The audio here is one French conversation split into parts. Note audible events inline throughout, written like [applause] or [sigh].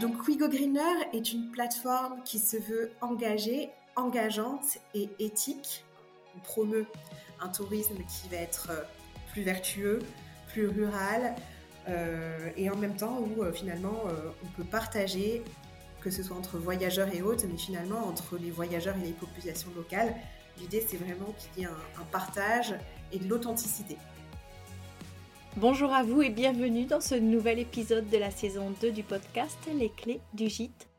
Donc Wigo Greener est une plateforme qui se veut engagée, engageante et éthique. On promeut un tourisme qui va être euh, plus vertueux, plus rural, euh, et en même temps où euh, finalement on peut partager, que ce soit entre voyageurs et autres, mais finalement entre les voyageurs et les populations locales. L'idée c'est vraiment qu'il y ait un partage et de l'authenticité. Bonjour à vous et bienvenue dans ce nouvel épisode de la saison 2 du podcast Les clés du gîte.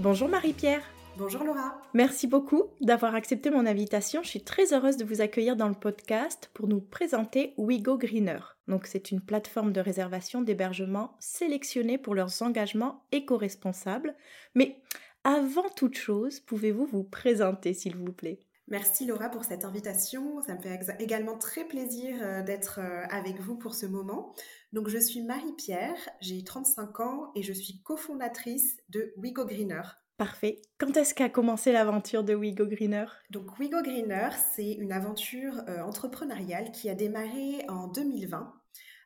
Bonjour Marie-Pierre. Bonjour Laura. Merci beaucoup d'avoir accepté mon invitation. Je suis très heureuse de vous accueillir dans le podcast pour nous présenter WeGo Greener. Donc c'est une plateforme de réservation d'hébergement sélectionnée pour leurs engagements éco-responsables. Mais avant toute chose, pouvez-vous vous présenter s'il vous plaît? Merci Laura pour cette invitation. Ça me fait également très plaisir euh, d'être euh, avec vous pour ce moment. Donc je suis Marie-Pierre, j'ai 35 ans et je suis cofondatrice de WeGo Greener. Parfait. Quand est-ce qu'a commencé l'aventure de WeGo Greener? Donc WeGo Greener, c'est une aventure euh, entrepreneuriale qui a démarré en 2020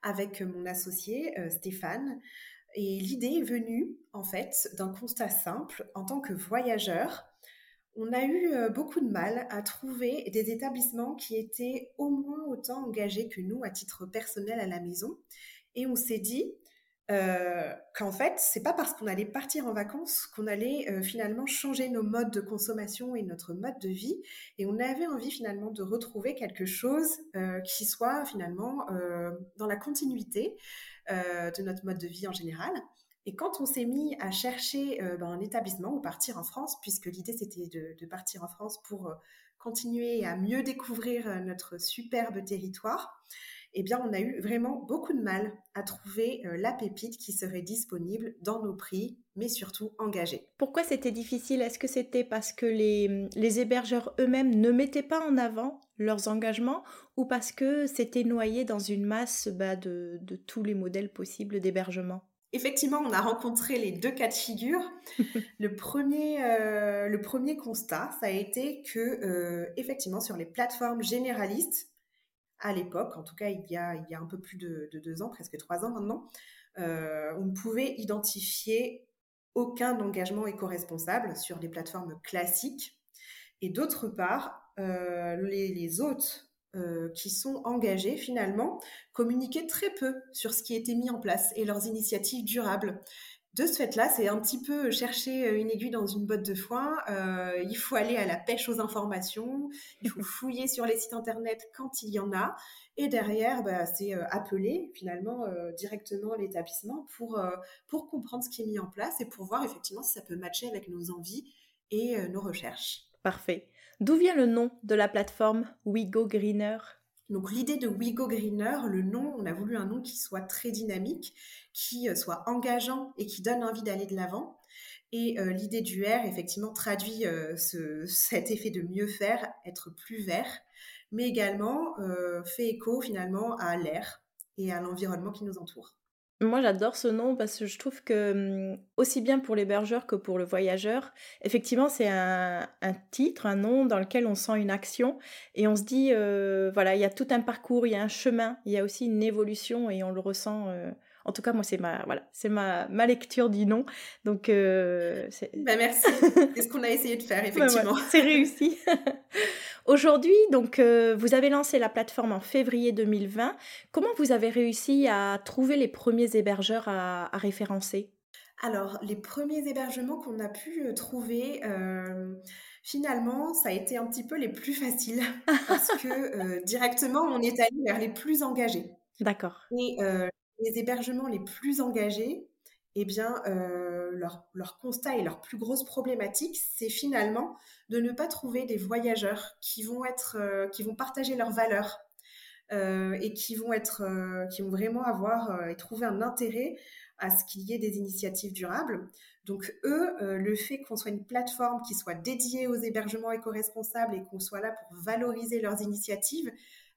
avec mon associé Stéphane. Et l'idée est venue en fait d'un constat simple en tant que voyageur on a eu euh, beaucoup de mal à trouver des établissements qui étaient au moins autant engagés que nous à titre personnel à la maison. Et on s'est dit euh, qu'en fait, c'est pas parce qu'on allait partir en vacances qu'on allait euh, finalement changer nos modes de consommation et notre mode de vie. Et on avait envie finalement de retrouver quelque chose qui soit finalement dans la continuité de notre mode de vie en général. Et quand on s'est mis à chercher euh, ben, un établissement ou partir en France, puisque l'idée c'était de, partir en France pour euh, continuer à mieux découvrir euh, notre superbe territoire, eh bien on a eu vraiment beaucoup de mal à trouver la pépite qui serait disponible dans nos prix, mais surtout engagée. Pourquoi c'était difficile? Est-ce que c'était parce que les, les hébergeurs eux-mêmes ne mettaient pas en avant leurs engagements ou parce que c'était noyé dans une masse bah, de, de tous les modèles possibles d'hébergement? Effectivement, on a rencontré les deux cas de figure. [laughs] le, premier, euh, le premier constat, ça a été que, euh, effectivement, sur les plateformes généralistes, à l'époque, en tout cas il y, a, un peu plus de, deux ans, presque trois ans maintenant, euh, on ne pouvait identifier aucun engagement éco-responsable sur les plateformes classiques. Et d'autre part, les, les hôtes euh, qui sont engagés finalement communiquaient très peu sur ce qui était mis en place et leurs initiatives durables. De ce fait-là, c'est un petit peu chercher euh, une aiguille dans une botte de foin. Euh, il faut aller à la pêche aux informations, il faut [laughs] fouiller sur les sites internet quand il y en a, et derrière, bah, c'est appeler finalement directement l'établissement pour, pour comprendre ce qui est mis en place et pour voir effectivement si ça peut matcher avec nos envies et nos recherches. Parfait. D'où vient le nom de la plateforme WeGo Greener donc l'idée de WeGo Greener, le nom, on a voulu un nom qui soit très dynamique, qui euh, soit engageant et qui donne envie d'aller de l'avant. Et euh, l'idée du R, effectivement, traduit euh, [laughs] cet effet de mieux faire, être plus vert, mais également fait écho finalement à l'air et à l'environnement qui nous entoure. Moi, j'adore ce nom parce que je trouve que, mmh, aussi bien pour l'hébergeur que pour le voyageur, effectivement, c'est un, titre, un nom dans lequel on sent une action et on se dit, voilà, il y a tout un parcours, il y a un chemin, il y a aussi une évolution et on le ressent En tout cas, moi, c'est ma, voilà, c'est ma, ma lecture du nom. Donc, euh, bah, merci. [laughs] c'est ce qu'on a essayé de faire, bah, effectivement. c'est réussi. [laughs] Aujourd'hui, donc, euh, vous avez lancé la plateforme en février 2020. Comment vous avez réussi à trouver les premiers hébergeurs à, référencer? Alors, les premiers hébergements qu'on a pu euh, trouver, finalement, ça a été un petit peu les plus faciles [laughs] parce que directement, on est allé vers les plus engagés. D'accord. Et les hébergements les plus engagés, eh bien, leur, leur, constat et leur plus grosse problématique, c'est finalement de ne pas trouver des voyageurs qui vont être, qui vont partager leurs valeurs et qui vont être, qui vont vraiment avoir et trouver un intérêt à ce qu'il y ait des initiatives durables. Donc eux, le fait qu'on soit une plateforme qui soit dédiée aux hébergements éco-responsables et qu'on soit là pour valoriser leurs initiatives,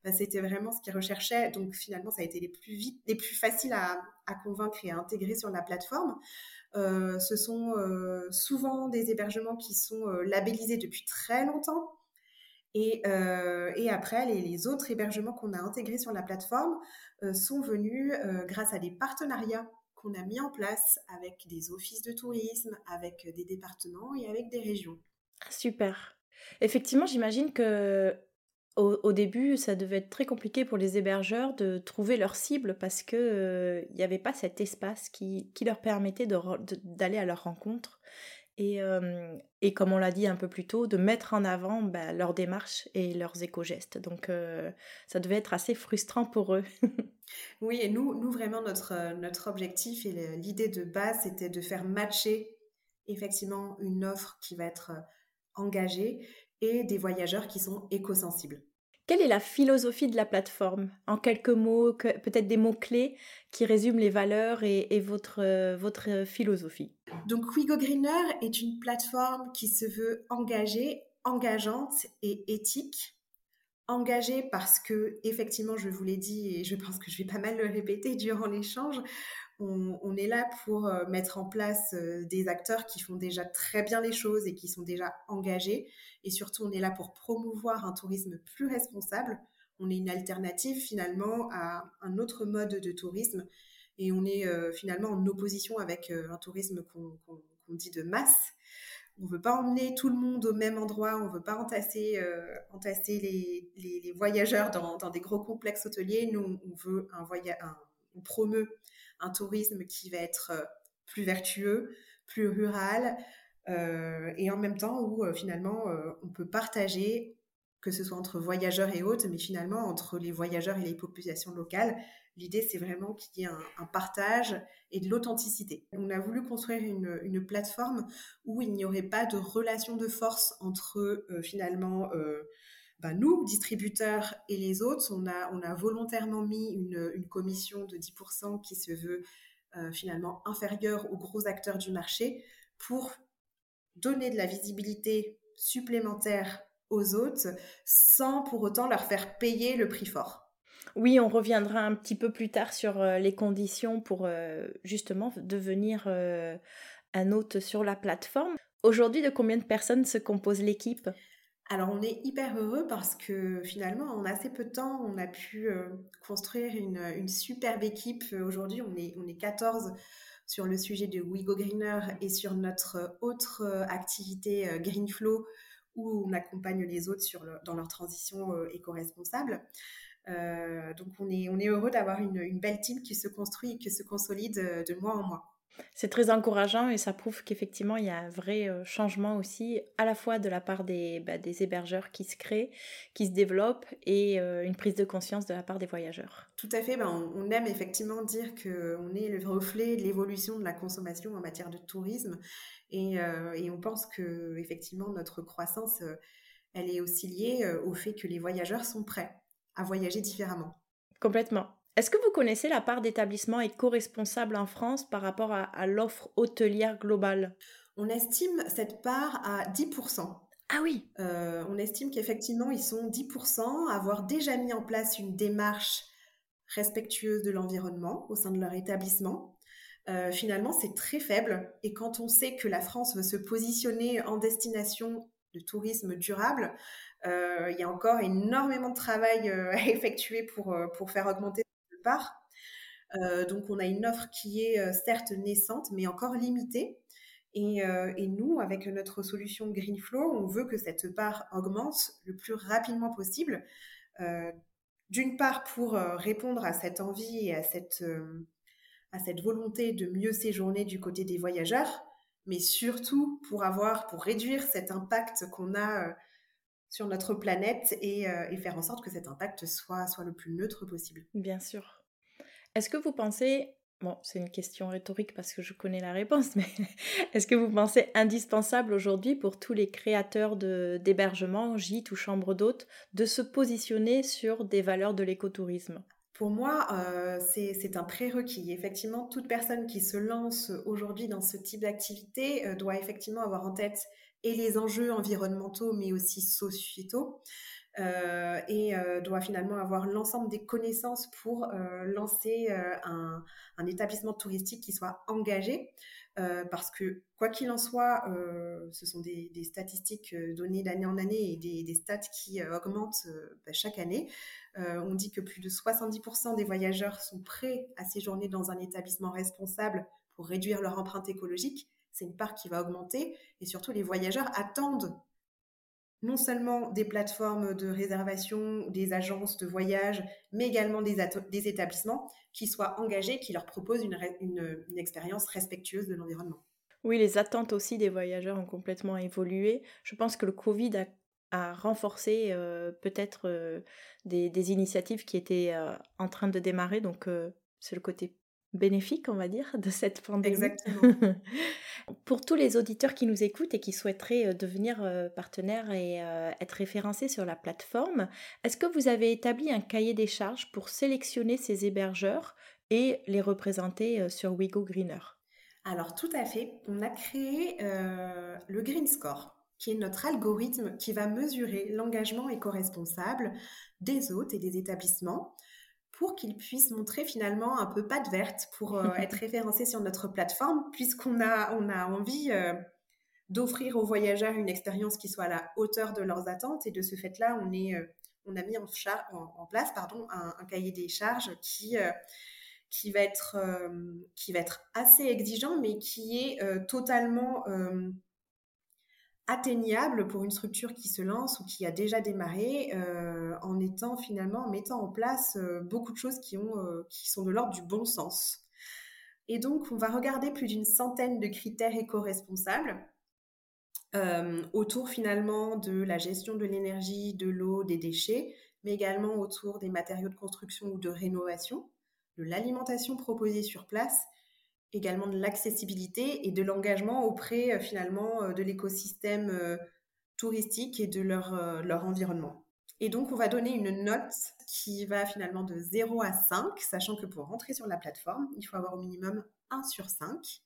c'était vraiment ce qu'ils recherchaient. Donc finalement, ça a été les plus vite, les plus faciles à, convaincre et à intégrer sur la plateforme. Euh, ce sont euh, souvent des hébergements qui sont euh, labellisés depuis très longtemps. Et, après, les, autres hébergements qu'on a intégrés sur la plateforme sont venus grâce à des partenariats qu'on a mis en place avec des offices de tourisme, avec des départements et avec des régions. Super. Effectivement, j'imagine que au, début, ça devait être très compliqué pour les hébergeurs de trouver leur cible parce qu'il euh, n'y avait pas cet espace qui, qui leur permettait d'aller à leur rencontre et, euh, et comme on l'a dit un peu plus tôt, de mettre en avant bah, leur démarche et leurs éco-gestes. Donc euh, ça devait être assez frustrant pour eux. [laughs] oui, et nous, nous vraiment, notre, notre objectif et l'idée de base, c'était de faire matcher effectivement une offre qui va être engagée et des voyageurs qui sont éco-sensibles. Quelle est la philosophie de la plateforme? En quelques mots, peut-être des mots-clés qui résument les valeurs et, votre, euh, votre philosophie? Donc Wigo Greener est une plateforme qui se veut engagée, engageante et éthique. Engagée parce que, effectivement, je vous l'ai dit et je pense que je vais pas mal le répéter durant l'échange, on, est là pour euh, mettre en place euh, des acteurs qui font déjà très bien les choses et qui sont déjà engagés. Et surtout, on est là pour promouvoir un tourisme plus responsable. On est une alternative finalement à un autre mode de tourisme. Et on est euh, finalement en opposition avec un tourisme qu'on dit de masse. On ne veut pas emmener tout le monde au même endroit, on ne veut pas entasser, les, voyageurs dans, des gros complexes hôteliers. Nous, on veut un voyage, on promeut un tourisme qui va être euh, plus vertueux, plus rural, euh, et en même temps où euh, finalement on peut partager, que ce soit entre voyageurs et autres, mais finalement entre les voyageurs et les populations locales. L'idée, c'est vraiment qu'il y ait un, partage et de l'authenticité. On a voulu construire une, plateforme où il n'y aurait pas de relation de force entre finalement bah, nous, distributeurs et les autres, on a, on a volontairement mis une, commission de 10% qui se veut euh, finalement inférieure aux gros acteurs du marché pour donner de la visibilité supplémentaire aux autres sans pour autant leur faire payer le prix fort. Oui, on reviendra un petit peu plus tard sur euh, les conditions pour euh, justement devenir un hôte sur la plateforme. Aujourd'hui, de combien de personnes se compose l'équipe? Alors on est hyper heureux parce que finalement en assez peu de temps on a pu euh, construire une, superbe équipe. Aujourd'hui on est, on est 14 sur le sujet de WeGo Greener et sur notre autre euh, activité euh, Greenflow où on accompagne les autres sur dans leur transition éco-responsable. donc on est, on est heureux d'avoir une, une, belle team qui se construit et qui se consolide de mois en mois. C'est très encourageant et ça prouve qu'effectivement il y a un vrai euh, changement aussi à la fois de la part des, bah, des hébergeurs qui se créent, qui se développent et euh, une prise de conscience de la part des voyageurs. Tout à fait, ben, on, aime effectivement dire qu'on est le reflet de l'évolution de la consommation en matière de tourisme et, euh, et on pense que effectivement notre croissance elle est aussi liée au fait que les voyageurs sont prêts à voyager différemment. Complètement. Est-ce que vous connaissez la part d'établissements éco-responsables en France par rapport à, l'offre hôtelière globale? On estime cette part à 10%. Ah oui euh, On estime qu'effectivement, ils sont 10% à avoir déjà mis en place une démarche respectueuse de l'environnement au sein de leur établissement. Euh, finalement, c'est très faible. Et quand on sait que la France veut se positionner en destination de tourisme durable, euh, il y a encore énormément de travail [laughs] à effectuer pour, pour faire augmenter part. donc on a une offre qui est certes naissante, mais encore limitée. Et, et, nous, avec notre solution Greenflow, on veut que cette part augmente le plus rapidement possible. D'une part, pour répondre à cette envie et à cette, à cette volonté de mieux séjourner du côté des voyageurs, mais surtout pour avoir, pour réduire cet impact qu'on a euh, sur notre planète euh, et, faire en sorte que cet impact soit, soit le plus neutre possible. Bien sûr. Est-ce que vous pensez, bon, c'est une question rhétorique parce que je connais la réponse, [laughs] mais est-ce que vous pensez indispensable aujourd'hui pour tous les créateurs d'hébergement, gîtes ou chambres d'hôtes, de se positionner sur des valeurs de l'écotourisme? Pour moi, euh, c'est un prérequis. Effectivement, toute personne qui se lance aujourd'hui dans ce type d'activité euh, doit effectivement avoir en tête et les enjeux environnementaux, mais aussi sociétaux, euh, et doit finalement avoir l'ensemble des connaissances pour lancer un, établissement touristique qui soit engagé. Euh, parce que quoi qu'il en soit, euh, ce sont des, statistiques euh, données d'année en année et des, stats qui augmentent bah, chaque année. on dit que plus de 70% des voyageurs sont prêts à séjourner dans un établissement responsable pour réduire leur empreinte écologique. C'est une part qui va augmenter et surtout les voyageurs attendent non seulement des plateformes de réservation, des agences de voyage, mais également des, établissements qui soient engagés, qui leur proposent une, expérience respectueuse de l'environnement. Oui, les attentes aussi des voyageurs ont complètement évolué. Je pense que le Covid a, renforcé euh, peut-être euh, des, des, initiatives qui étaient euh, en train de démarrer, donc c'est le côté bénéfique, on va dire, de cette pandémie. Exactement. [laughs] Pour tous les auditeurs qui nous écoutent et qui souhaiteraient euh, devenir euh, partenaires et euh, être référencés sur la plateforme, est-ce que vous avez établi un cahier des charges pour sélectionner ces hébergeurs et les représenter sur WeGo Greener? Alors tout à fait, on a créé le Green Score qui est notre algorithme qui va mesurer l'engagement éco-responsable des hôtes et des établissements pour qu'ils puissent montrer finalement un peu patte verte pour euh, [laughs] être référencés sur notre plateforme, puisqu'on a, on a envie euh, d'offrir aux voyageurs une expérience qui soit à la hauteur de leurs attentes. Et de ce fait-là, on, est, euh, on a mis en, en, place pardon, un, un, cahier des charges qui, qui, va être, qui va être assez exigeant, mais qui est totalement atteignable pour une structure qui se lance ou qui a déjà démarré euh, en étant finalement en mettant en place euh, beaucoup de choses qui, ont, euh, qui sont de l'ordre du bon sens. Et donc, on va regarder plus d'une centaine de critères éco-responsables autour finalement de la gestion de l'énergie, de l'eau, des déchets, mais également autour des matériaux de construction ou de rénovation, de l'alimentation proposée sur place également de l'accessibilité et de l'engagement auprès euh, finalement euh, de l'écosystème euh, touristique et de leur, leur environnement. Et donc, on va donner une note qui va finalement de 0 à 5, sachant que pour rentrer sur la plateforme, il faut avoir au minimum 1 sur 5.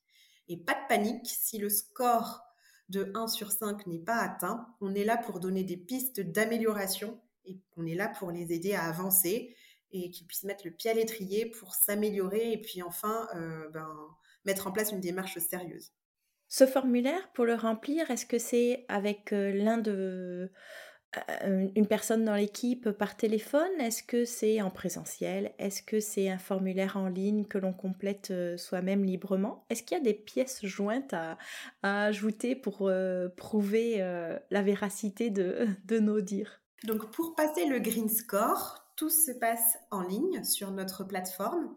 Et pas de panique, si le score de 1 sur 5 n'est pas atteint, on est là pour donner des pistes d'amélioration et on est là pour les aider à avancer et qu'ils puissent mettre le pied à l'étrier pour s'améliorer et puis enfin euh, ben, mettre en place une démarche sérieuse. Ce formulaire, pour le remplir, est-ce que c'est avec euh, l'un de euh, une personne dans l'équipe par téléphone? Est-ce que c'est en présentiel? Est-ce que c'est un formulaire en ligne que l'on complète soi-même librement? Est-ce qu'il y a des pièces jointes à, ajouter pour prouver la véracité de, [laughs] de nos dires? Donc pour passer le Green Score, tout se passe en ligne sur notre plateforme.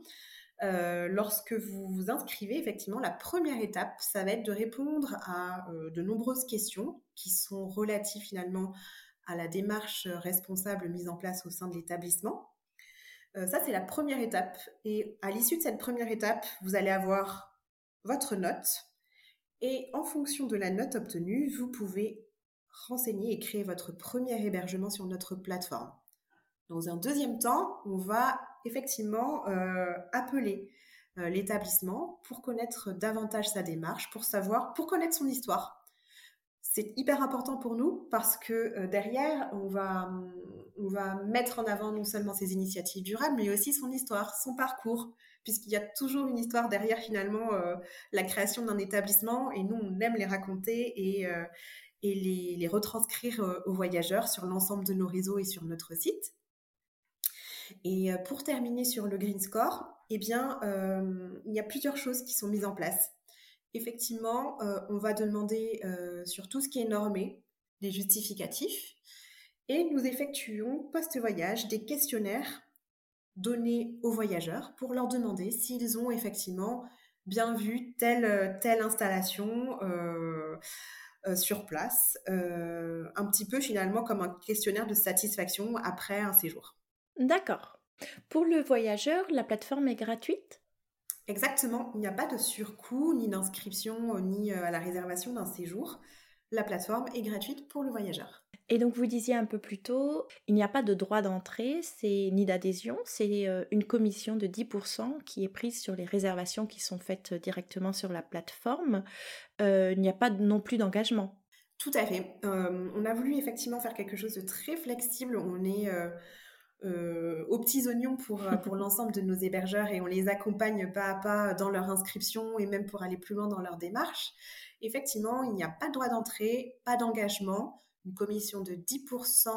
Euh, lorsque vous vous inscrivez, effectivement, la première étape, ça va être de répondre à euh, de nombreuses questions qui sont relatives finalement à la démarche responsable mise en place au sein de l'établissement. Euh, ça, c'est la première étape. Et à l'issue de cette première étape, vous allez avoir votre note. Et en fonction de la note obtenue, vous pouvez renseigner et créer votre premier hébergement sur notre plateforme. Dans un deuxième temps, on va effectivement euh, appeler euh, l'établissement pour connaître davantage sa démarche, pour savoir, pour connaître son histoire. C'est hyper important pour nous parce que euh, derrière, on va, on va mettre en avant non seulement ses initiatives durables, mais aussi son histoire, son parcours, puisqu'il y a toujours une histoire derrière finalement la création d'un établissement et nous, on aime les raconter et, et les, les retranscrire aux voyageurs sur l'ensemble de nos réseaux et sur notre site. Et pour terminer sur le Green Score, eh bien, il y a plusieurs choses qui sont mises en place. Effectivement, on va demander sur tout ce qui est normé, des justificatifs, et nous effectuons post-voyage des questionnaires donnés aux voyageurs pour leur demander s'ils ont effectivement bien vu telle, telle installation euh, euh, sur place, euh, un petit peu finalement comme un questionnaire de satisfaction après un séjour. D'accord. Pour le voyageur, la plateforme est gratuite? Exactement, il n'y a pas de surcoût ni d'inscription ni à la réservation d'un séjour. La plateforme est gratuite pour le voyageur. Et donc vous disiez un peu plus tôt, il n'y a pas de droit d'entrée, c'est ni d'adhésion, c'est euh, une commission de 10% qui est prise sur les réservations qui sont faites directement sur la plateforme. Euh, il n'y a pas non plus d'engagement. Tout à fait. Euh, on a voulu effectivement faire quelque chose de très flexible. On est aux petits oignons pour, pour [laughs] l'ensemble de nos hébergeurs et on les accompagne pas à pas dans leur inscription et même pour aller plus loin dans leur démarche. Effectivement, il n'y a pas de droit d'entrée, pas d'engagement une commission de 10%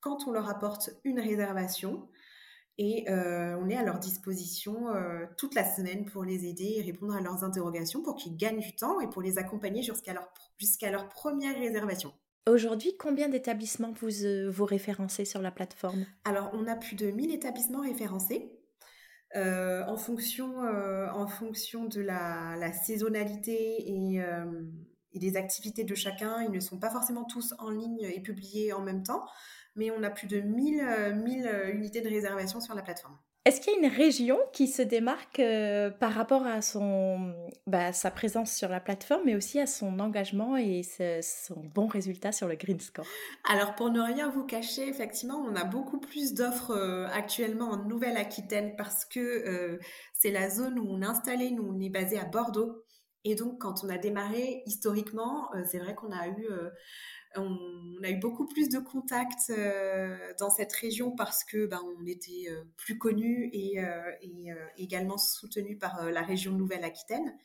quand on leur apporte une réservation. Et euh, on est à leur disposition euh, toute la semaine pour les aider et répondre à leurs interrogations pour qu'ils gagnent du temps et pour les accompagner jusqu'à leur, jusqu'à leur première réservation. Aujourd'hui, combien d'établissements vous, euh, vous référencez sur la plateforme? Alors, on a plus de 1000 établissements référencés. en, fonction, en fonction de la, saisonnalité et des activités de chacun. Ils ne sont pas forcément tous en ligne et publiés en même temps, mais on a plus de 1000, 1000 euh, unités de réservation sur la plateforme. Est-ce qu'il y a une région qui se démarque euh, par rapport à son, bah, sa présence sur la plateforme, mais aussi à son engagement et son bon résultat sur le Green Score? Alors, pour ne rien vous cacher, effectivement, on a beaucoup plus d'offres euh, actuellement en Nouvelle-Aquitaine parce que c'est la zone où on est installé. Nous, on est basé à Bordeaux. Et donc, quand on a démarré, historiquement, euh, c'est vrai qu'on a eu, euh, on, a eu beaucoup plus de contacts euh, dans cette région parce que ben, on était plus connus et, et également soutenus par la région Nouvelle-Aquitaine.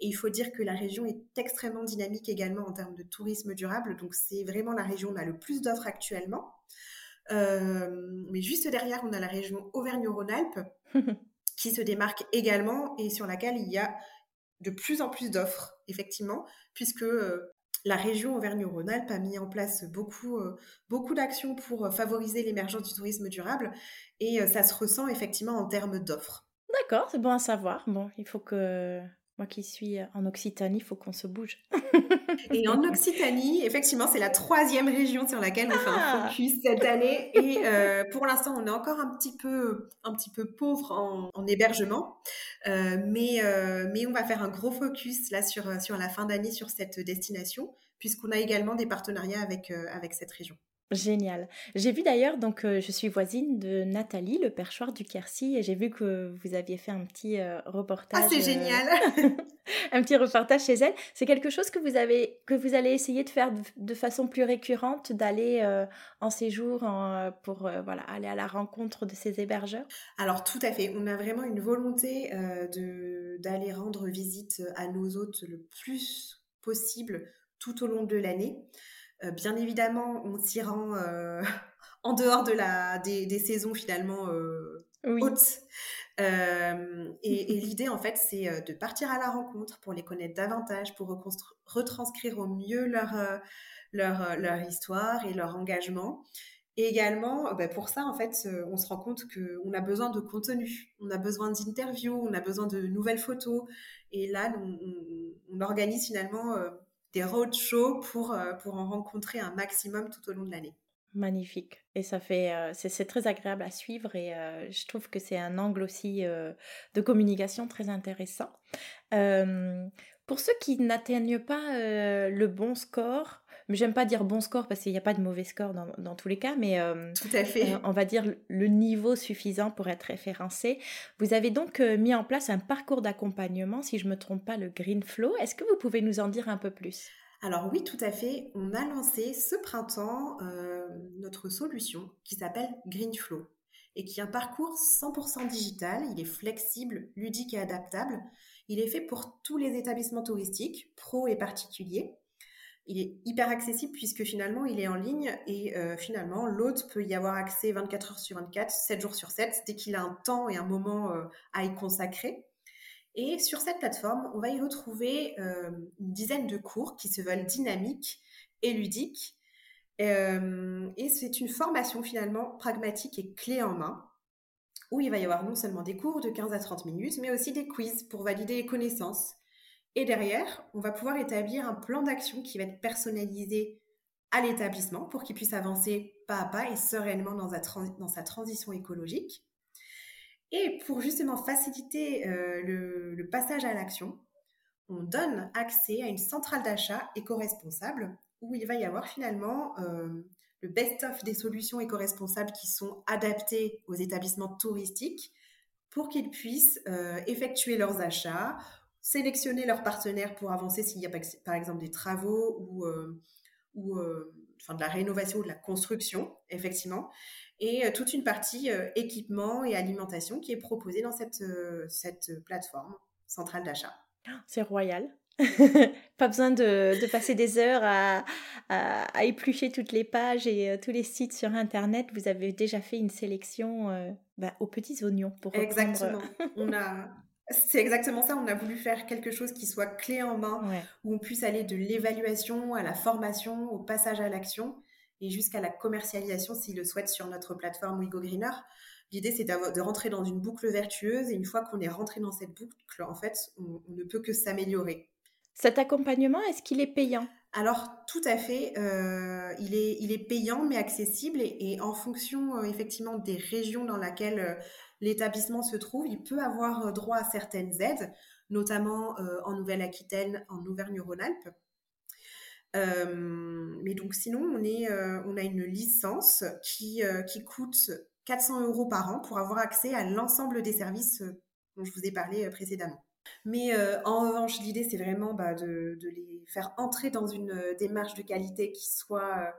Et il faut dire que la région est extrêmement dynamique également en termes de tourisme durable. Donc, c'est vraiment la région où on a le plus d'offres actuellement. mais juste derrière, on a la région Auvergne-Rhône-Alpes [laughs] qui se démarque également et sur laquelle il y a de plus en plus d'offres, effectivement, puisque euh, la région Auvergne-Rhône-Alpes a mis en place beaucoup, euh, beaucoup d'actions pour euh, favoriser l'émergence du tourisme durable et ça se ressent effectivement en termes d'offres. D'accord, c'est bon à savoir. Bon, il faut que moi qui suis en Occitanie, il faut qu'on se bouge. [laughs] Et en Occitanie, effectivement, c'est la troisième région sur laquelle on fait un ah. focus cette année. Et euh, pour l'instant, on est encore un petit peu, un petit peu pauvre en, hébergement. Euh, mais, euh, mais on va faire un gros focus là sur, sur la fin d'année sur cette destination, puisqu'on a également des partenariats avec, avec cette région. Génial. J'ai vu d'ailleurs, donc euh, je suis voisine de Nathalie, le perchoir du Quercy, et j'ai vu que vous aviez fait un petit euh, reportage. Ah, c'est euh, génial [laughs] Un petit reportage chez elle. C'est quelque chose que vous, avez, que vous allez essayer de faire de, façon plus récurrente, d'aller en séjour pour voilà, aller à la rencontre de ces hébergeurs? Alors, tout à fait. On a vraiment une volonté d'aller rendre visite à nos hôtes le plus possible tout au long de l'année. Euh, bien évidemment, on s'y rend euh, [laughs] en dehors de la, des, saisons finalement euh, hautes. et, l'idée, en fait, c'est de partir à la rencontre pour les connaître davantage, pour retranscrire au mieux leur, leur, leur, histoire et leur engagement. Et également, bah, pour ça, en fait, on se rend compte qu'on a besoin de contenu, on a besoin d'interviews, on a besoin de nouvelles photos. Et là, on, on organise finalement des roadshows pour, euh, pour en rencontrer un maximum tout au long de l'année. Magnifique. Et ça fait, euh, c'est très agréable à suivre et euh, je trouve que c'est un angle aussi de communication très intéressant. pour ceux qui n'atteignent pas le bon score, mais j'aime pas dire bon score parce qu'il n'y a pas de mauvais score dans, dans tous les cas, mais tout à fait. on va dire le niveau suffisant pour être référencé. Vous avez donc mis en place un parcours d'accompagnement, si je me trompe pas, le Green Flow. Est-ce que vous pouvez nous en dire un peu plus? Alors oui, tout à fait. On a lancé ce printemps notre solution qui s'appelle Greenflow et qui est un parcours 100% digital. Il est flexible, ludique et adaptable. Il est fait pour tous les établissements touristiques, pros et particuliers. Il est hyper accessible puisque finalement il est en ligne et euh, finalement l'hôte peut y avoir accès 24 heures sur 24, 7 jours sur 7, dès qu'il a un temps et un moment euh, à y consacrer. Et sur cette plateforme, on va y retrouver euh, une dizaine de cours qui se veulent dynamiques et ludiques. et c'est une formation finalement pragmatique et clé en main où il va y avoir non seulement des cours de 15 à 30 minutes, mais aussi des quiz pour valider les connaissances et derrière, on va pouvoir établir un plan d'action qui va être personnalisé à l'établissement pour qu'il puisse avancer pas à pas et sereinement dans, sa, transition écologique. Et pour justement faciliter euh, le, passage à l'action, on donne accès à une centrale d'achat éco-responsable où il va y avoir finalement euh, le best-of des solutions éco-responsables qui sont adaptées aux établissements touristiques pour qu'ils puissent euh, effectuer leurs achats sélectionner leurs partenaires pour avancer s'il y a par exemple des travaux ou, euh, ou euh, enfin, de la rénovation ou de la construction, effectivement, et euh, toute une partie équipement et alimentation qui est proposée dans cette, cette plateforme centrale d'achat. [gasps] C'est royal. [laughs] pas besoin de, de, passer des heures à, à, éplucher toutes les pages et tous les sites sur Internet. Vous avez déjà fait une sélection bah, aux petits oignons pour Exactement. On a, c'est exactement ça. On a voulu faire quelque chose qui soit clé en main, où on puisse aller de l'évaluation à la formation, au passage à l'action et jusqu'à la commercialisation s'il le souhaite sur notre plateforme WeGo Greener. L'idée, c'est de rentrer dans une boucle vertueuse et une fois qu'on est rentré dans cette boucle, en fait, on, ne peut que s'améliorer. Cet accompagnement, est-ce qu'il est payant? Alors tout à fait, euh, il, est, il est payant mais accessible et, en fonction euh, effectivement des régions dans lesquelles euh, l'établissement se trouve, il peut avoir euh, droit à certaines aides, notamment euh, en Nouvelle-Aquitaine, en Auvergne-Rhône-Alpes. Euh, mais donc sinon, on, a une licence qui, coûte 400 euros par an pour avoir accès à l'ensemble des services dont je vous ai parlé précédemment. Mais en revanche, l'idée, c'est vraiment bah, de, les faire entrer dans une démarche de qualité qui soit,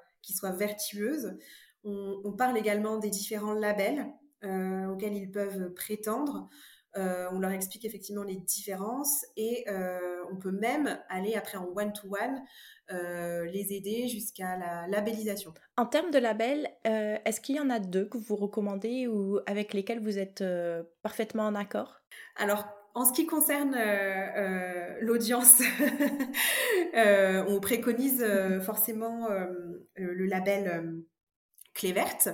vertueuse. On, parle également des différents labels euh, auxquels ils peuvent prétendre. Euh, on leur explique effectivement les différences et euh, on peut même aller après en one-to-one les aider jusqu'à la labellisation. En termes de labels, est-ce qu'il y en a deux que vous recommandez ou avec lesquels vous êtes parfaitement en accord? Alors, en ce qui concerne l'audience, [laughs] on préconise forcément le label Clé verte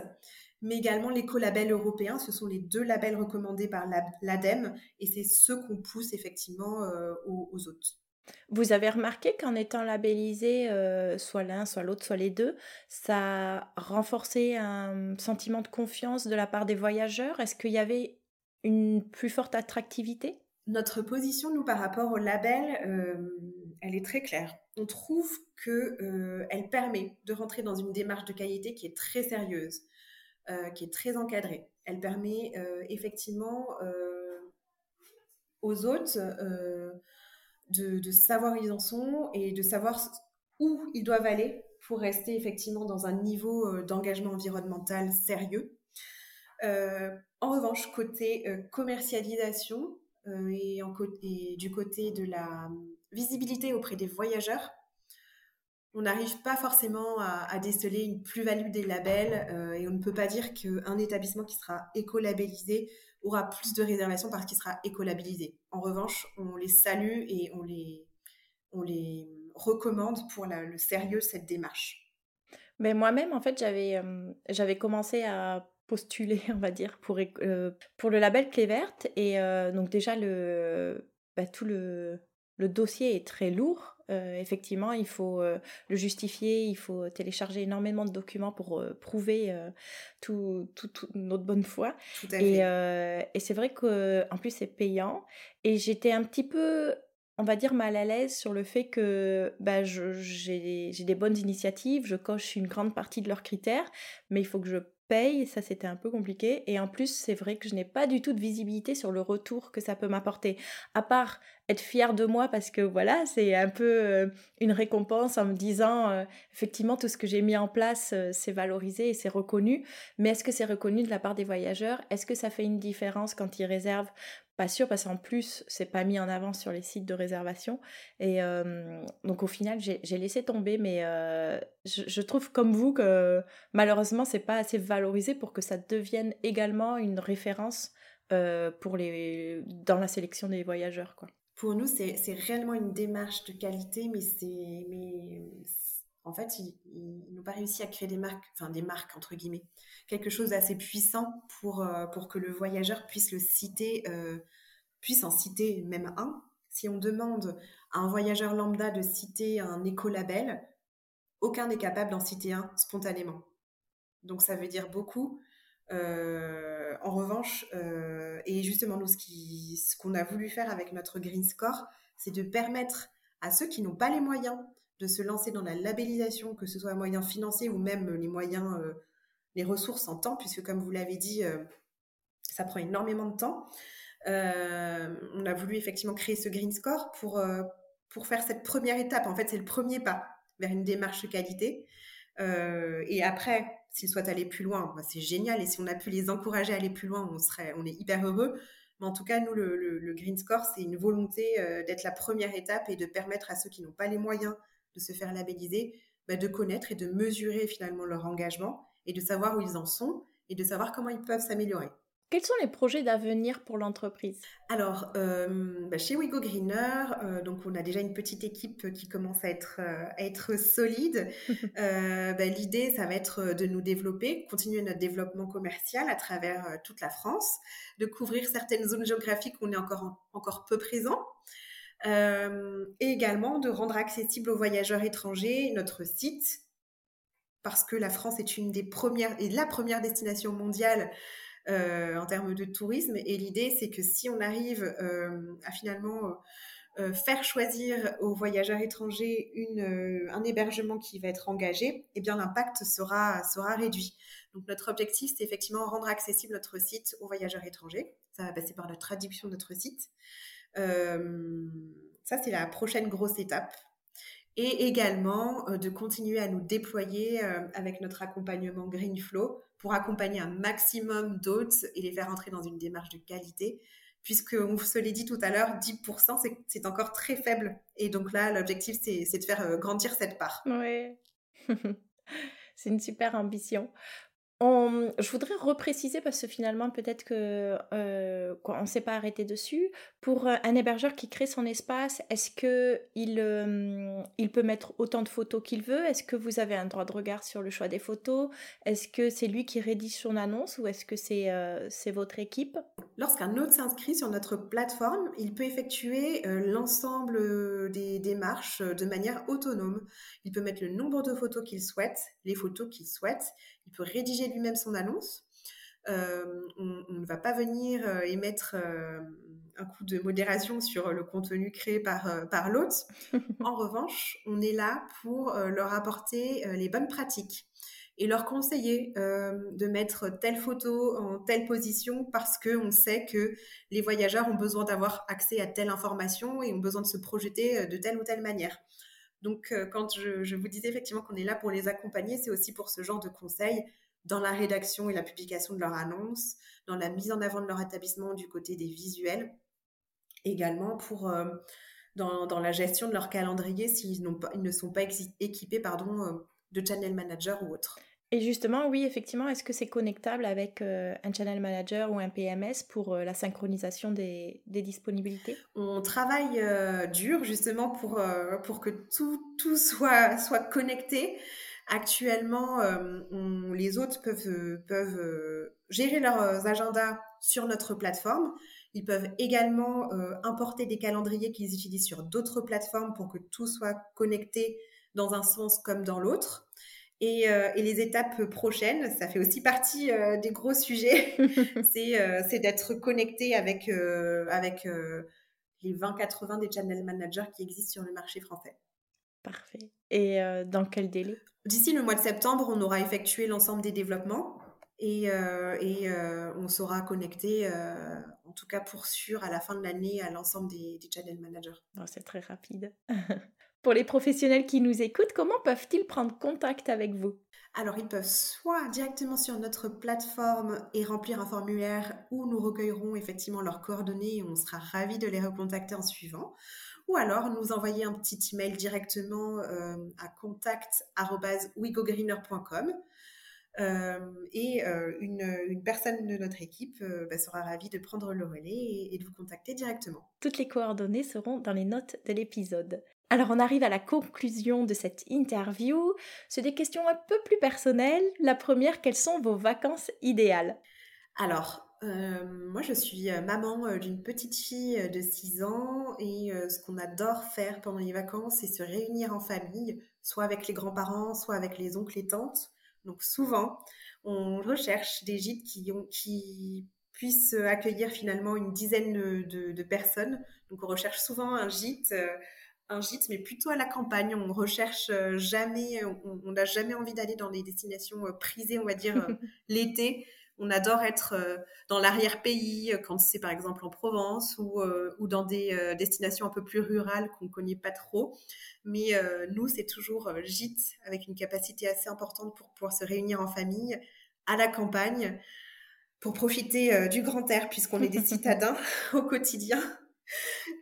mais également l'écolabel européen. Ce sont les deux labels recommandés par l'ADEME et c'est ceux qu'on pousse effectivement euh, aux, autres. Vous avez remarqué qu'en étant labellisé, euh, soit l'un, soit l'autre, soit les deux, ça a renforcé un sentiment de confiance de la part des voyageurs? Est-ce qu'il y avait une plus forte attractivité? Notre position, nous, par rapport au label, euh, elle est très claire. On trouve qu'elle permet de rentrer dans une démarche de qualité qui est très sérieuse. Euh, qui est très encadrée. Elle permet euh, effectivement euh, aux hôtes de, savoir où ils en sont et de savoir où ils doivent aller pour rester effectivement dans un niveau d'engagement environnemental sérieux. en revanche, côté commercialisation et, et, du côté de la visibilité auprès des voyageurs, on n'arrive pas forcément à, déceler une plus-value des labels euh, et on ne peut pas dire qu'un établissement qui sera écolabellisé aura plus de réservations parce qu'il sera écolabellisé. En revanche, on les salue et on les, on les recommande pour le sérieux cette démarche. Mais moi-même, en fait, j'avais euh, j'avais commencé à postuler, [laughs] on va dire, pour, euh, pour le label Clé Verte. Et donc déjà, le, bah, tout le, le dossier est très lourd. Euh, effectivement, il faut euh, le justifier, il faut télécharger énormément de documents pour euh, prouver tout, notre bonne foi. et, et c'est vrai qu'en plus, c'est payant. Et j'étais un petit peu on va dire mal à l'aise sur le fait que bah, j'ai des bonnes initiatives, je coche une grande partie de leurs critères, mais il faut que je paye, ça c'était un peu compliqué. Et en plus, c'est vrai que je n'ai pas du tout de visibilité sur le retour que ça peut m'apporter. À part être fière de moi parce que voilà, c'est un peu euh, une récompense en me disant euh, effectivement tout ce que j'ai mis en place, euh, c'est valorisé et c'est reconnu. Mais est-ce que c'est reconnu de la part des voyageurs? Est-ce que ça fait une différence quand ils réservent pas sûr parce qu'en plus, c'est pas mis en avant sur les sites de réservation. Et donc au final, j'ai laissé tomber, mais je, trouve comme vous que malheureusement, c'est pas assez valorisé pour que ça devienne également une référence pour les, dans la sélection des voyageurs. Quoi. Pour nous, c'est réellement une démarche de qualité, mais c'est en fait, ils, n'ont pas réussi à créer des marques, enfin des marques entre guillemets, quelque chose d'assez puissant pour, euh, pour que le voyageur puisse le citer, euh, puisse en citer même un. Si on demande à un voyageur lambda de citer un écolabel, aucun n'est capable d'en citer un spontanément. Donc ça veut dire beaucoup. Euh, en revanche, et justement nous, ce qu'on a voulu faire avec notre Green Score, c'est de permettre à ceux qui n'ont pas les moyens de se lancer dans la labellisation, que ce soit moyen financier ou même les moyens, euh, les ressources en temps, puisque comme vous l'avez dit, euh, ça prend énormément de temps. Euh, on a voulu effectivement créer ce Green Score pour, pour faire cette première étape. En fait, c'est le premier pas vers une démarche qualité. et après, s'ils souhaitent aller plus loin, bah, c'est génial. Et si on a pu les encourager à aller plus loin, on, serait, on est hyper heureux. Mais en tout cas, nous, le Green Score, c'est une volonté d'être la première étape et de permettre à ceux qui n'ont pas les moyens de se faire labelliser, bah, de connaître et de mesurer finalement leur engagement et de savoir où ils en sont et de savoir comment ils peuvent s'améliorer. Quels sont les projets d'avenir pour l'entreprise? Alors, euh, bah, chez Wigo Greener, euh, donc on a déjà une petite équipe qui commence à être, euh, à être solide. [laughs] Bah, l'idée, ça va être de nous développer, continuer notre développement commercial à travers toute la France, de couvrir certaines zones géographiques où on est encore, encore peu présent. Euh, et également de rendre accessible aux voyageurs étrangers notre site, parce que la France est une des premières et la première destination mondiale euh, en termes de tourisme. Et l'idée, c'est que si on arrive euh, à finalement faire choisir aux voyageurs étrangers un hébergement qui va être engagé, eh bien l'impact sera réduit. Donc notre objectif, c'est effectivement rendre accessible notre site aux voyageurs étrangers. Ça va passer par la traduction de notre site. Euh, ça, c'est la prochaine grosse étape. Et également euh, de continuer à nous déployer euh, avec notre accompagnement Greenflow pour accompagner un maximum d'hôtes et les faire entrer dans une démarche de qualité puisque on se l'est dit tout à l'heure, 10%, c'est encore très faible. Et donc là, l'objectif, c'est de faire grandir cette part. Oui, [laughs] c'est une super ambition je voudrais repréciser parce que finalement peut-être que euh, on ne s'est pas arrêté dessus. Pour euh, un hébergeur qui crée son espace, est-ce que euh, il peut mettre autant de photos qu'il veut? Est-ce que vous avez un droit de regard sur le choix des photos? Est-ce que c'est lui qui rédige son annonce ou est-ce que c'est c'est votre équipe? Lorsqu'un hôte s'inscrit sur notre plateforme, il peut effectuer l'ensemble des démarches de manière autonome. Il peut mettre le nombre de photos qu'il souhaite, les photos qu'il souhaite il peut rédiger lui-même son annonce. Euh, on, ne va pas venir euh, émettre euh, un coup de modération sur le contenu créé par, par l'hôte. [laughs] en revanche, on est là pour leur apporter les bonnes pratiques et leur conseiller de mettre telle photo en telle position parce qu'on sait que les voyageurs ont besoin d'avoir accès à telle information et ont besoin de se projeter de telle ou telle manière. Donc, euh, quand je, vous disais effectivement qu'on est là pour les accompagner, c'est aussi pour ce genre de conseils dans la rédaction et la publication de leur annonce, dans la mise en avant de leur établissement du côté des visuels, également pour euh, dans, la gestion de leur calendrier s'ils ne sont pas équipés pardon, euh, de channel manager ou autre. Et justement, oui, effectivement, est-ce que c'est connectable avec euh, un channel manager ou un PMS pour euh, la synchronisation des, disponibilités? On travaille euh, dur justement pour, pour que tout, tout soit, soit connecté. Actuellement, les autres peuvent, peuvent gérer leurs agendas sur notre plateforme. Ils peuvent également importer des calendriers qu'ils utilisent sur d'autres plateformes pour que tout soit connecté dans un sens comme dans l'autre. Euh, et, les étapes prochaines, ça fait aussi partie euh, des gros sujets, [laughs] euh, c'est d'être connecté avec, avec les 20-80 des channel managers qui existent sur le marché français. Parfait. Et dans quel délai? D'ici le mois de septembre, on aura effectué l'ensemble des développements. et, on sera connecté, en tout cas pour sûr, à la fin de l'année à l'ensemble des, channel managers. Oh, c'est très rapide. [laughs] pour les professionnels qui nous écoutent, comment peuvent-ils prendre contact avec vous? Alors, ils peuvent soit directement sur notre plateforme et remplir un formulaire où nous recueillerons effectivement leurs coordonnées et on sera ravis de les recontacter en suivant, ou alors nous envoyer un petit email directement euh, à contact.wigogreener.com. Euh, et euh, une, personne de notre équipe bah, sera ravie de prendre le relais et de vous contacter directement. Toutes les coordonnées seront dans les notes de l'épisode. Alors on arrive à la conclusion de cette interview. C'est des questions un peu plus personnelles. La première, quelles sont vos vacances idéales? Alors, euh, moi je suis euh, maman euh, d'une petite fille de 6 ans et ce qu'on adore faire pendant les vacances, c'est se réunir en famille, soit avec les grands-parents, soit avec les oncles et tantes. Donc souvent, on recherche des gîtes qui, puissent accueillir finalement une dizaine de, personnes. Donc on recherche souvent un gîte un gîte, mais plutôt à la campagne. On recherche euh, jamais, on n'a jamais envie d'aller dans des destinations euh, prisées, on va dire, euh, [laughs] l'été. On adore être dans l'arrière-pays, quand c'est par exemple en Provence ou, ou dans des destinations un peu plus rurales qu'on ne connaît pas trop. Mais nous, c'est toujours gîte avec une capacité assez importante pour pouvoir se réunir en famille à la campagne pour profiter du grand air puisqu'on est des [laughs] citadins [laughs] au quotidien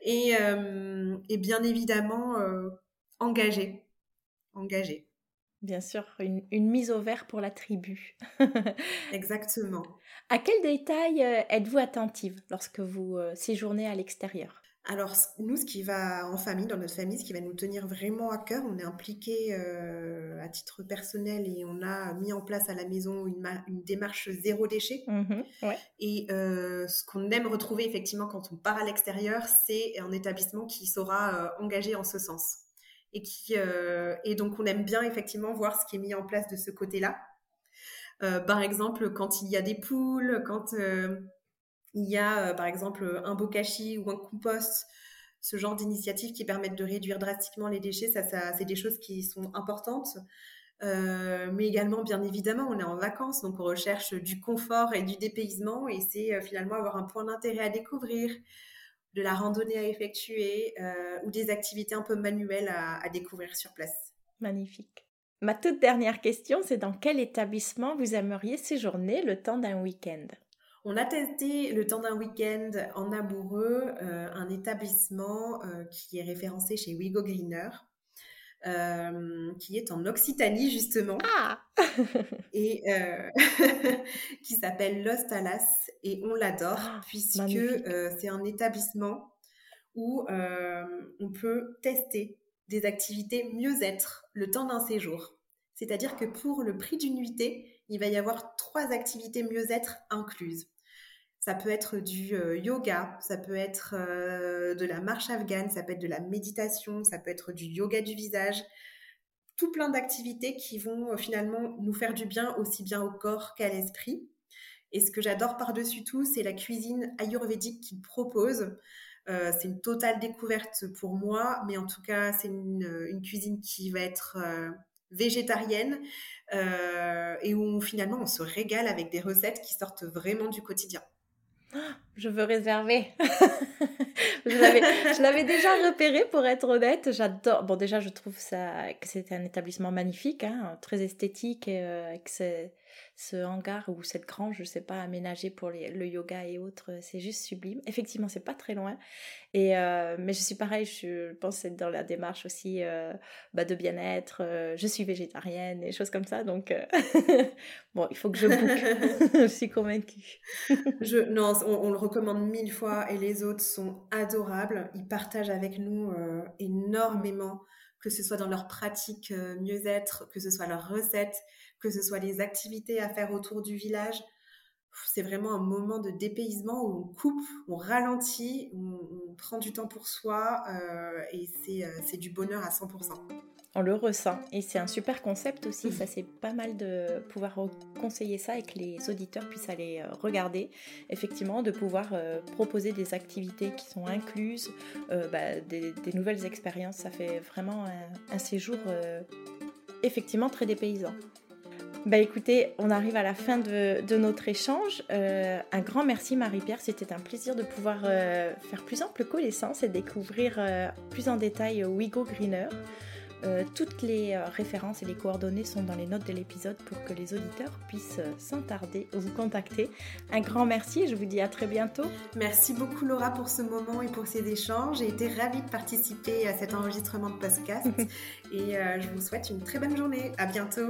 et, euh, et, bien évidemment euh, engagé. Engagé. Bien sûr, une, une, mise au vert pour la tribu. [laughs] Exactement. À quel détail euh, êtes-vous attentive lorsque vous séjournez à l'extérieur? Alors, nous, ce qui va en famille, dans notre famille, ce qui va nous tenir vraiment à cœur, on est impliqué euh, à titre personnel et on a mis en place à la maison une, démarche zéro déchet. Mmh et euh, ce qu'on aime retrouver effectivement quand on part à l'extérieur, c'est un établissement qui saura euh, engager en ce sens. Et, qui, et donc, on aime bien effectivement voir ce qui est mis en place de ce côté-là. par exemple, quand il y a des poules, quand il y a, euh, par exemple, un bokashi ou un compost, ce genre d'initiatives qui permettent de réduire drastiquement les déchets. Ça, c'est des choses qui sont importantes. Euh, mais également, bien évidemment, on est en vacances, donc on recherche du confort et du dépaysement, et c'est euh, finalement avoir un point d'intérêt à découvrir, de la randonnée à effectuer, ou des activités un peu manuelles à découvrir sur place. Magnifique. Ma toute dernière question, c'est dans quel établissement vous aimeriez séjourner le temps d'un week-end? On a testé le temps d'un week-end en amoureux euh, un établissement euh, qui est référencé chez Wigo Greener, euh, qui est en Occitanie justement, ah [laughs] et [laughs] qui s'appelle Lost Alas, et on l'adore ah, puisque c'est un établissement où on peut tester des activités mieux-être le temps d'un séjour. C'est-à-dire que pour le prix d'une nuitée, il va y avoir trois activités mieux-être incluses. Ça peut être du euh, yoga, ça peut être euh, de la marche afghane, ça peut être de la méditation, ça peut être du yoga du visage. Tout plein d'activités qui vont euh, finalement nous faire du bien aussi bien au corps qu'à l'esprit. Et ce que j'adore par-dessus tout, c'est la cuisine ayurvédique qu'il propose. c'est une totale découverte pour moi, mais en tout cas, c'est une, cuisine qui va être végétarienne et où finalement on se régale avec des recettes qui sortent vraiment du quotidien [gasps] je veux réserver. [laughs] je l'avais déjà repéré pour être honnête. J'adore. Bon, déjà, je trouve ça que c'est un établissement magnifique, hein, très esthétique, et, euh, avec ce hangar ou cette grange, je sais pas, aménagée pour le yoga et autres, c'est juste sublime. Effectivement, c'est pas très loin. Et euh, mais je suis pareil, je pense être dans la démarche aussi euh, bah, de bien-être. Euh, je suis végétarienne et choses comme ça, donc [laughs] bon, il faut que je boucle. [laughs] [laughs] je suis convaincue. je, non, on, le recommande mille fois et les autres sont adorables. Ils partagent avec nous énormément, que ce soit dans leur pratique mieux-être, que ce soit leurs recettes que ce soit les activités à faire autour du village. C'est vraiment un moment de dépaysement où on coupe, on ralentit, on, prend du temps pour soi euh, et euh, c'est du bonheur à 100% on le ressent. Et c'est un super concept aussi, ça c'est pas mal de pouvoir conseiller ça et que les auditeurs puissent aller euh, regarder. Effectivement, de pouvoir proposer des activités qui sont incluses, bah, des, nouvelles expériences, ça fait vraiment un séjour effectivement très dépaysant. Bah écoutez, on arrive à la fin de, notre échange. Euh, un grand merci Marie-Pierre, c'était un plaisir de pouvoir euh, faire plus ample connaissance et découvrir euh, plus en détail Wigo Greener. Toutes les références et les coordonnées sont dans les notes de l'épisode pour que les auditeurs puissent sans tarder vous contacter. Un grand merci et je vous dis à très bientôt. Merci beaucoup Laura pour ce moment et pour ces échanges. J'ai été ravie de participer à cet enregistrement de podcast [laughs] et je vous souhaite une très bonne journée. À bientôt.